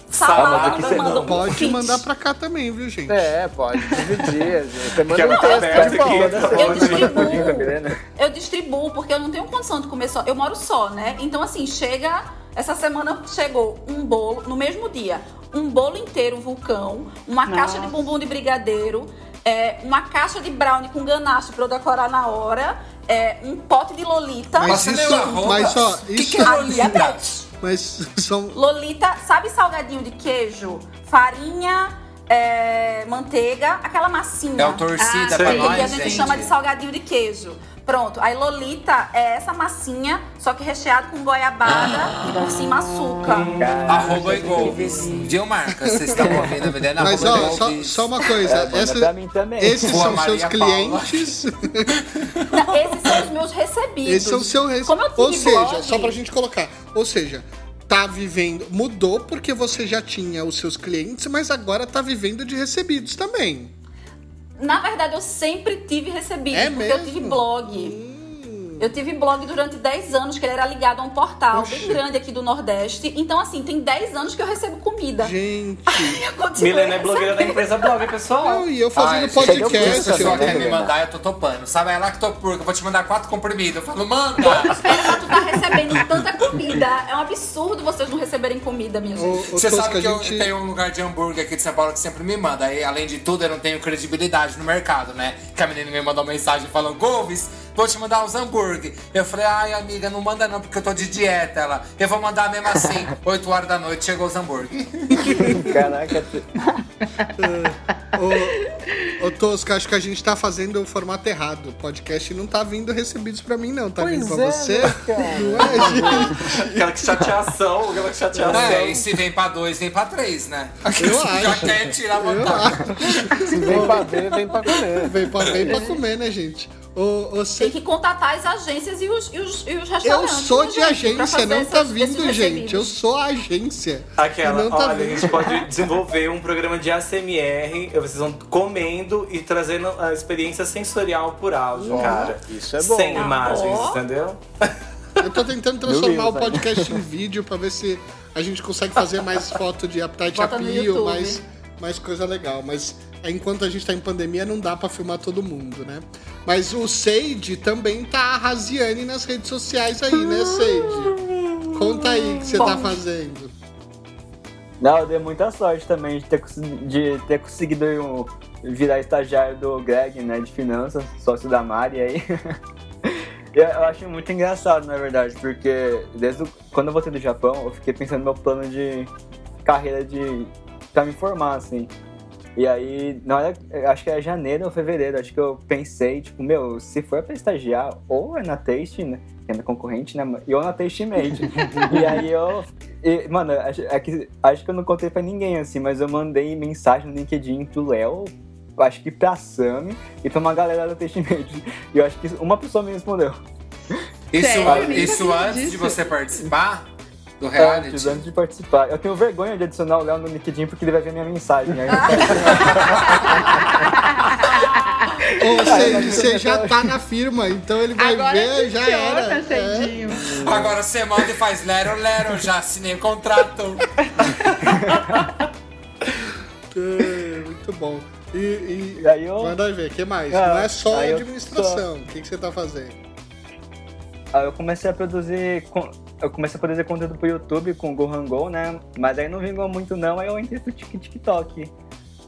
Salada que me você mandam não Pode fit. mandar pra cá também, viu, gente? É, pode dividir. Você manda Quebra um texto de volta. Eu distribuo. Eu distribuo, porque eu não tenho condição de comer só. Eu moro só, né? Então, assim, chega. Essa semana chegou um bolo, no mesmo dia, um bolo inteiro vulcão, uma Nossa. caixa de bumbum de brigadeiro, é, uma caixa de brownie com ganache pra eu decorar na hora, é, um pote de lolita. Mas Passa isso- mas, ó, que isso- que é a Lolita? Mas são. Lolita, sabe salgadinho de queijo? Farinha, é, manteiga, aquela massinha. É o torcida Ah, pra que nós, a gente gente. chama de salgadinho de queijo. Pronto, aí Lolita é essa massinha, só que recheado com goiabada e por cima açúcar. Arroba e Golves. Viu, Marcas? Vocês estão ouvindo a Milena? Mas Arroba ó, só, só uma coisa. É, essa- esses Boa, são seus Maria Paula. clientes. Não, esses são os meus recebidos. Esse é o seu res... Como eu tive Ou seja, blog, só pra gente colocar. Ou seja, tá vivendo. Mudou porque você já tinha os seus clientes, mas agora tá vivendo de recebidos também. Na verdade, eu sempre tive recebido, É porque eu mesmo? tive blog. Eu tive blog durante 10 anos, que ele era ligado a um portal Oxi. bem grande aqui do Nordeste. Então, assim, tem 10 anos que eu recebo comida. Gente. Milena é blogueira da empresa blog, pessoal. Não, e eu fazendo Ai, Se podcast. a pessoa eu- né, quer me mandar, eu tô topando. Sabe, é lactopurga, eu vou te mandar quatro comprimidos. Eu falo, manda! Tu tá recebendo tanta comida. É um absurdo vocês não receberem comida, minha gente. Você sabe que a eu gente- tenho um lugar de hambúrguer aqui de São Paulo que sempre me manda. E, além de tudo, eu não tenho credibilidade no mercado, né? que a menina me mandou mensagem falando, Golves, vou te mandar uns hambúrguer. Eu falei, ai, amiga, não manda não, porque eu tô de dieta. Ela, eu vou mandar mesmo assim. 8 horas da noite chegou os hambúrguer. Caraca, Ô, ô Tosca, acho que a gente tá fazendo o formato errado. O podcast não tá vindo recebidos pra mim, não. Tá Pois vindo pra é, você. né, cara? Não é, gente? Aquela que chateação, aquela que chateação. É, e se vem pra dois, vem pra três, né? Eu Já acho. quer tirar vantagem. Se vem pra ver, vem pra comer. Vem pra, vem pra comer, né, gente? Ô, ô, Tem cê- que contatar as agências e os, e os, e os Eu restaurantes. sou né, de agência, não tá essas- vindo, esses gente. Eu sou a agência. Aquela, Não tá olha, a vindo. gente pode desenvolver um programa de ASMR, vocês vão comendo e trazendo a experiência sensorial por áudio, cara. isso é bom. Sem Ah, imagens, entendeu? Eu tô tentando transformar o Deus, podcast em vídeo pra ver se a gente consegue fazer mais foto de Appetite Appeal, mais, mais coisa legal. Mas enquanto a gente tá em pandemia, não dá pra filmar todo mundo, né? Mas o Sage também tá arrasiane nas redes sociais aí, né, Sage? Conta aí o que você tá fazendo. Não, eu dei muita sorte também de ter, de ter conseguido um- virar estagiário do Greg, né, de finanças, sócio da Mari aí. eu, eu acho muito engraçado, na verdade, porque desde o- quando eu voltei do Japão, eu fiquei pensando no meu plano de carreira de pra me formar, assim. E aí, na hora, eu acho que é janeiro ou fevereiro, acho que eu pensei, tipo, meu, se for pra estagiar, ou é na Taste, né, que é na concorrente, né, e ou na Taste Made. e aí eu e, mano, acho, é que, acho que eu não contei pra ninguém, assim, mas eu mandei mensagem no LinkedIn pro Léo, acho que pra Sami e pra uma galera do Testament. E eu acho que uma pessoa me respondeu. Isso, Sério? Isso antes de disso. você participar do reality. Antes, antes de participar. Eu tenho vergonha de adicionar o Léo no LinkedIn porque ele vai ver minha mensagem. Sage, você já tá na firma, então ele vai Agora ver, já era. É. Cedinho. Agora você manda e faz lero, lero, já assinei o contrato. É, muito bom. E, e E aí eu- manda ver, o que mais? Ah, Não é só administração. O que, que você tá fazendo? Eu comecei a produzir. Eu comecei a produzir conteúdo pro YouTube com o Gohan Go, né? Mas aí não vingou muito não, aí eu entrei pro Tik- TikTok.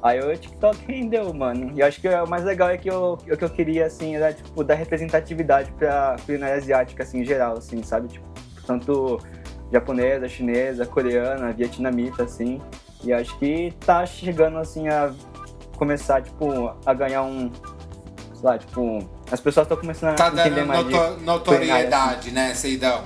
Aí o TikTok rendeu, mano. E eu acho que o mais legal é que eu, o que eu queria, assim, era, tipo, dar representatividade pra culinária asiática, assim, em geral, assim, sabe? Tipo, tanto japonesa, chinesa, coreana, vietnamita, assim. E acho que tá chegando, assim, a começar, tipo, a ganhar um... Sei lá, tipo... As pessoas estão começando Tá a entender mais de noto- assim. notoriedade, né, Seidão?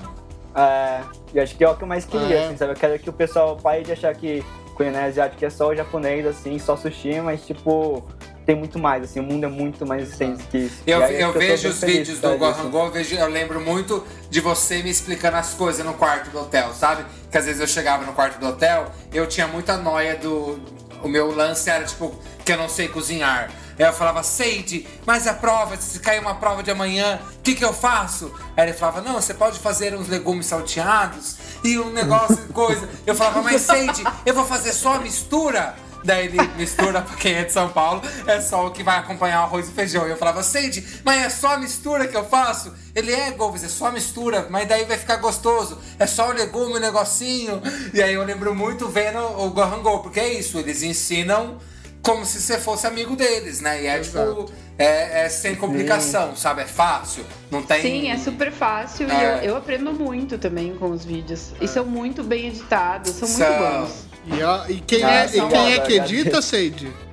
É, e acho que é o que eu mais queria, é? assim, sabe? Eu quero que o pessoal pare de achar que culinária asiática é só o japonês, assim, só sushi, mas, tipo, tem muito mais, assim, o mundo é muito mais extenso que isso. Eu, aí, eu que vejo os vídeos do causa Gohan disso. Go, eu, vejo- eu lembro muito de você me explicando as coisas no quarto do hotel, sabe? Que às vezes eu chegava no quarto do hotel, eu tinha muita noia do. O meu lance era tipo, que eu não sei cozinhar. Eu falava, Seide, mas a prova, se cair uma prova de amanhã, o que, que eu faço? Aí ele falava, não, você pode fazer uns legumes salteados e um negócio, coisa. Eu falava, mas Seide, eu vou fazer só a mistura? Daí ele mistura pra quem é de São Paulo, é só o que vai acompanhar o arroz e feijão. E eu falava, Sage, mas é só a mistura que eu faço? Ele é, Golves, é só a mistura, mas daí vai ficar gostoso. É só o legume, o negocinho. E aí eu lembro muito vendo o Gohan Go, porque é isso, eles ensinam como se você fosse amigo deles, né? E é tipo, é, é sem complicação, sabe? É fácil, não tem... Sim, é super fácil É. e eu, eu aprendo muito também com os vídeos. E são muito bem editados, são muito São. bons. E, ó, e quem, Ah, é, e quem é que edita, Sage?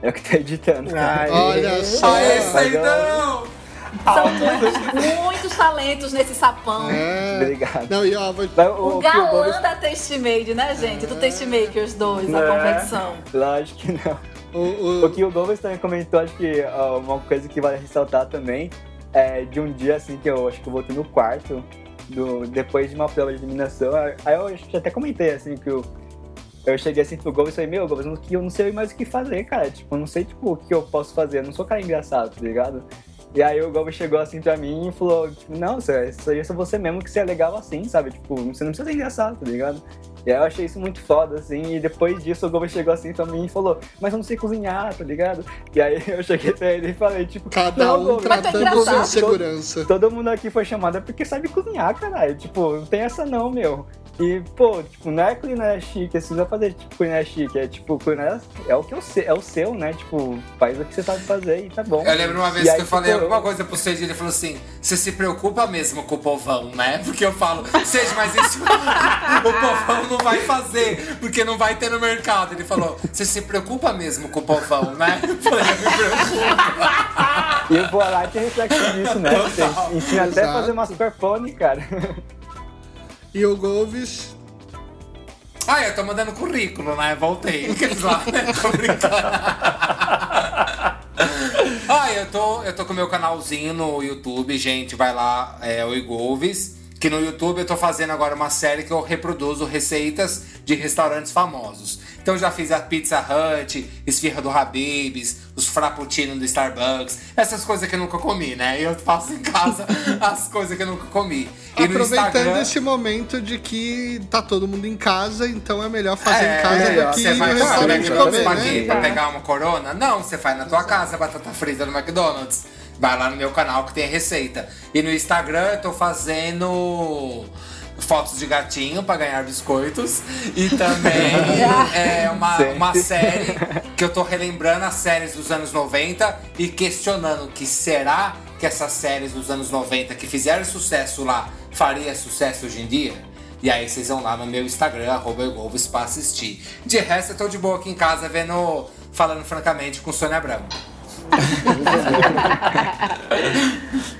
É o que tá editando. Ai, Olha só. Aê, Mas Seidão! São muitos, muitos talentos nesse sapão. É. Obrigado. Não, e ó, vou- O o galã da Taste Made, né, gente? Do Taste Makers 2, na É. competição. Lógico que não. o, O o, que o Gomes também comentou, acho que ó, uma coisa que vale ressaltar também é de um dia assim que eu acho que eu voltei no quarto, do, depois de uma prova de eliminação. Aí eu acho que até comentei assim que eu, eu cheguei assim pro Gomes e falei, meu, Gomes, eu não- eu não sei mais o que fazer, cara. Tipo, eu não sei tipo, o que eu posso fazer, eu não sou cara engraçado, tá ligado? E aí o Gomes chegou assim pra mim e falou, tipo, não, isso isso aí é só você mesmo que você é legal assim, sabe? Tipo, você não precisa ser engraçado, tá ligado? E aí eu achei isso muito foda, assim, e depois disso o Gomes chegou assim também e falou, mas eu não sei cozinhar, tá ligado? E aí eu cheguei até ele e falei, tipo, Cada não, um Gomes, Mas tá tratando sua engraçado. insegurança. todo mundo aqui foi chamado é porque sabe cozinhar, caralho. Tipo, não tem essa não, meu. E, pô, tipo, não é culinária chique, assim, não vai fazer, tipo, culinária chique, é, tipo, culinária é o que eu sei, é o seu, né? Tipo, faz o que você sabe fazer e tá bom. Eu lembro uma vez E aí, que eu falei tipo, alguma coisa pro Sage, ele falou assim: você se preocupa mesmo com o povão, né? Porque eu falo, Sage, mas isso o povão não vai fazer, porque não vai ter no mercado. Ele falou, você se preocupa mesmo com o povão, né? Eu falei, eu me preocupo. E o Boa Light é reflexo disso, né? Você ensina até a fazer mascarpone, cara. E o Golves, Ah, eu tô mandando currículo, né? Voltei. Lá, né? Tô brincando. Ah, eu tô, eu tô com o meu canalzinho no YouTube, gente. Vai lá, é o Igolves. Que no YouTube eu tô fazendo agora uma série que eu reproduzo receitas de restaurantes famosos. Então eu já fiz a Pizza Hut, Esfirra do Habib's, os Frappuccino do Starbucks, essas coisas que eu nunca comi, né? Eu faço em casa as coisas que eu nunca comi. E aproveitando Instagram- esse momento de que tá todo mundo em casa, então é melhor fazer É, em casa melhor. do que Você vai no restaurante comer, né? Pra pegar uma corona? Não, você faz na tua casa a batata frita no McDonald's. Vai lá no meu canal que tem receita. E no Instagram eu tô fazendo fotos de gatinho pra ganhar biscoitos. E também é uma, uma série que eu tô relembrando as séries dos anos 90 e questionando que será que essas séries dos anos 90 que fizeram sucesso lá faria sucesso hoje em dia? E aí vocês vão lá no meu Instagram, arroba pra assistir. De resto, eu tô de boa aqui em casa vendo, falando francamente com Sônia Abrão.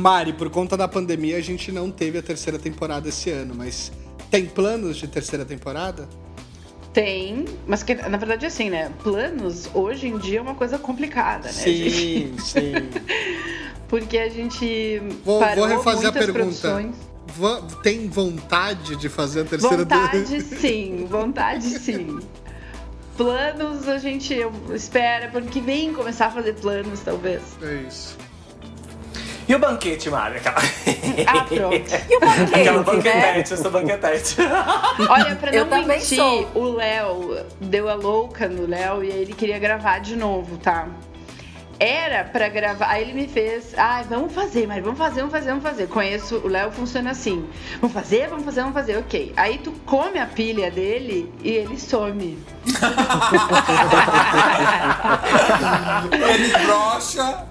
Mari, por conta da pandemia, a gente não teve a terceira temporada esse ano, mas tem planos de terceira temporada? Tem, mas que, na verdade assim, né? Planos hoje em dia é uma coisa complicada, né? gente? Sim, sim. Porque a gente Vou, parou vou refazer a pergunta. produções. Tem vontade de fazer a terceira Vontade sim, vontade sim. Planos a gente espera pro ano que vem começar a fazer planos, talvez. É isso. E o banquete, Mário? Aquela, Ah, pronto. E o aquela banquete, né? banquetete, eu sou banquetete. Olha, pra Eu não também mentir, sou. o Léo deu a louca no Léo e aí ele queria gravar de novo, tá? Era pra gravar, aí ele me fez, ai, vamos fazer, mas vamos fazer, vamos fazer, vamos fazer. Conheço, o Léo funciona assim. Vamos fazer, vamos fazer, vamos fazer, ok. Aí tu come a pilha dele e ele some. Ele brocha.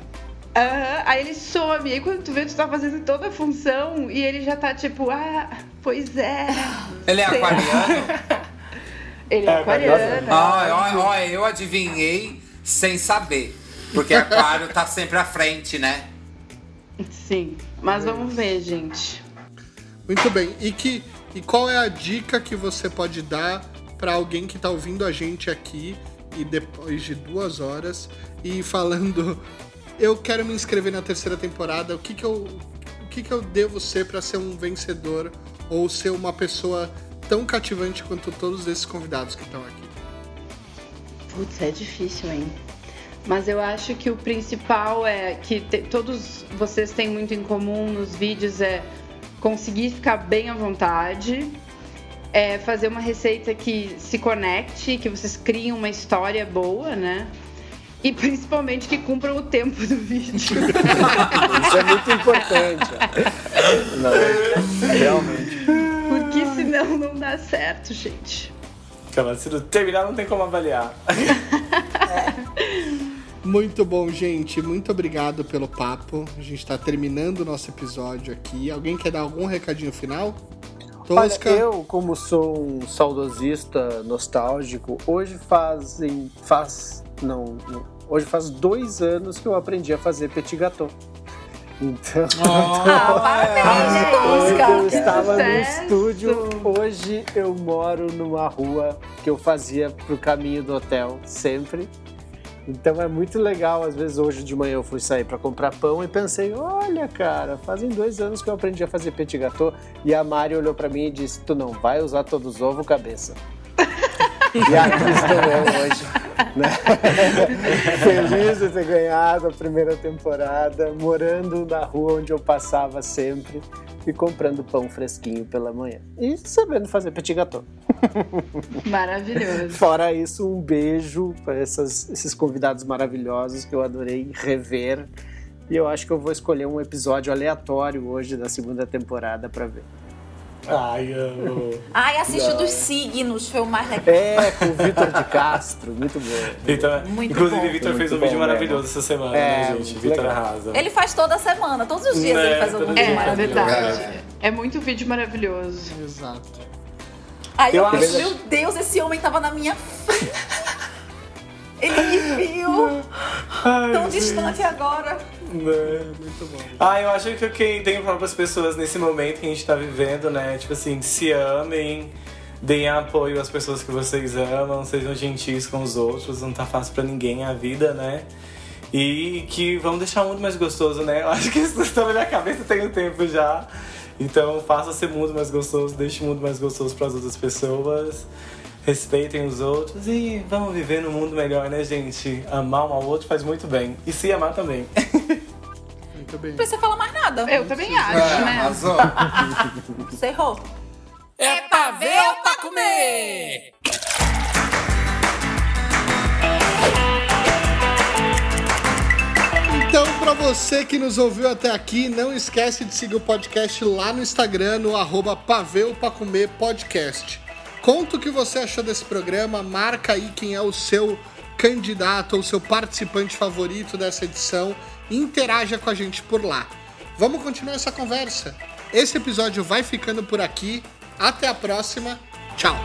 Aham, aí ele some. Aí quando tu vê, tu tá fazendo toda a função e ele já tá tipo, ah, pois é. Ele é Sei. aquariano. Ele é, É, aquariano. Ó, ó, ó, eu adivinhei sem saber. Porque aquário tá sempre à frente, né? Sim, mas vamos ver, gente. Muito bem. E, que, e qual é a dica que você pode dar para alguém que tá ouvindo a gente aqui e depois de duas horas e falando eu quero me inscrever na terceira temporada, o que que eu, o que que eu devo ser para ser um vencedor ou ser uma pessoa tão cativante quanto todos esses convidados que estão aqui? Putz, é difícil, hein? Mas eu acho que o principal é que te- todos vocês têm muito em comum nos vídeos é conseguir ficar bem à vontade, é fazer uma receita que se conecte, que vocês criem uma história boa, né? E principalmente que cumpram o tempo do vídeo. Isso é muito importante. Não, realmente. Porque senão não dá certo, gente. Aquela, se não terminar, não tem como avaliar. Muito bom, gente. Muito obrigado pelo papo. A gente tá terminando o nosso episódio aqui. Alguém quer dar algum recadinho final? Olha, Tosca? eu, como sou um saudosista nostálgico, hoje fazem. faz. Não, não, hoje faz dois anos que eu aprendi a fazer petit gâteau. Então. Ah, parabéns, Hoje eu estava no estúdio. Hoje eu moro numa rua que eu fazia pro caminho do hotel sempre. Então é muito legal. Às vezes hoje de manhã eu fui sair para comprar pão e pensei: olha, cara, fazem dois anos que eu aprendi a fazer petit gâteau. E a Mari olhou para mim e disse: Tu não vai usar todos os ovos, cabeça. E aqui estou hoje. Né? Feliz de ter ganhado a primeira temporada, morando na rua onde eu passava sempre e comprando pão fresquinho pela manhã. E sabendo fazer petit gâteau. Maravilhoso. Fora isso, um beijo para essas- esses convidados maravilhosos que eu adorei rever. E eu acho que eu vou escolher um episódio aleatório hoje da segunda temporada para ver. Ai, amo. Ai, assiste o dos signos, foi o mais legal. É, com o Vitor de Castro, muito bom. Vitor, Muito inclusive, bom. Vitor fez um vídeo bom maravilhoso essa semana, É, né, gente? Vitor arrasa. Ele faz toda semana, todos os dias Né, ele faz algum todo vídeo dia. É, maravilhoso. verdade. É muito vídeo maravilhoso. Exato. Aí eu, Eu acho- meu Deus, esse homem tava na minha frente. Ele me viu tão distante agora. Né? Ah, eu acho que o que pra falar pras pessoas nesse momento que a gente tá vivendo, né? Tipo assim, se amem, deem apoio às pessoas que vocês amam, sejam gentis com os outros, não tá fácil pra ninguém a vida, né? E que vamos deixar o mundo mais gostoso, né? Eu acho que isso tá na minha cabeça tem um tempo já. Então faça ser mundo mais gostoso, deixe o mundo mais gostoso pras outras pessoas. Respeitem os outros e vamos viver num mundo melhor, né, gente? Amar um ao outro faz muito bem. E se amar também. Muito bem. Não precisa falar mais nada. Eu também acho, É, né? arrasou. Você errou. É pra ver ou pra comer? Então, pra você que nos ouviu até aqui, não esquece de seguir o podcast lá no Instagram, no arroba Paveu Pra Comer Podcast. Conta o que você achou desse programa, marca aí quem é o seu candidato ou seu participante favorito dessa edição interaja com a gente por lá. Vamos continuar essa conversa. Esse episódio vai ficando por aqui. Até a próxima. Tchau.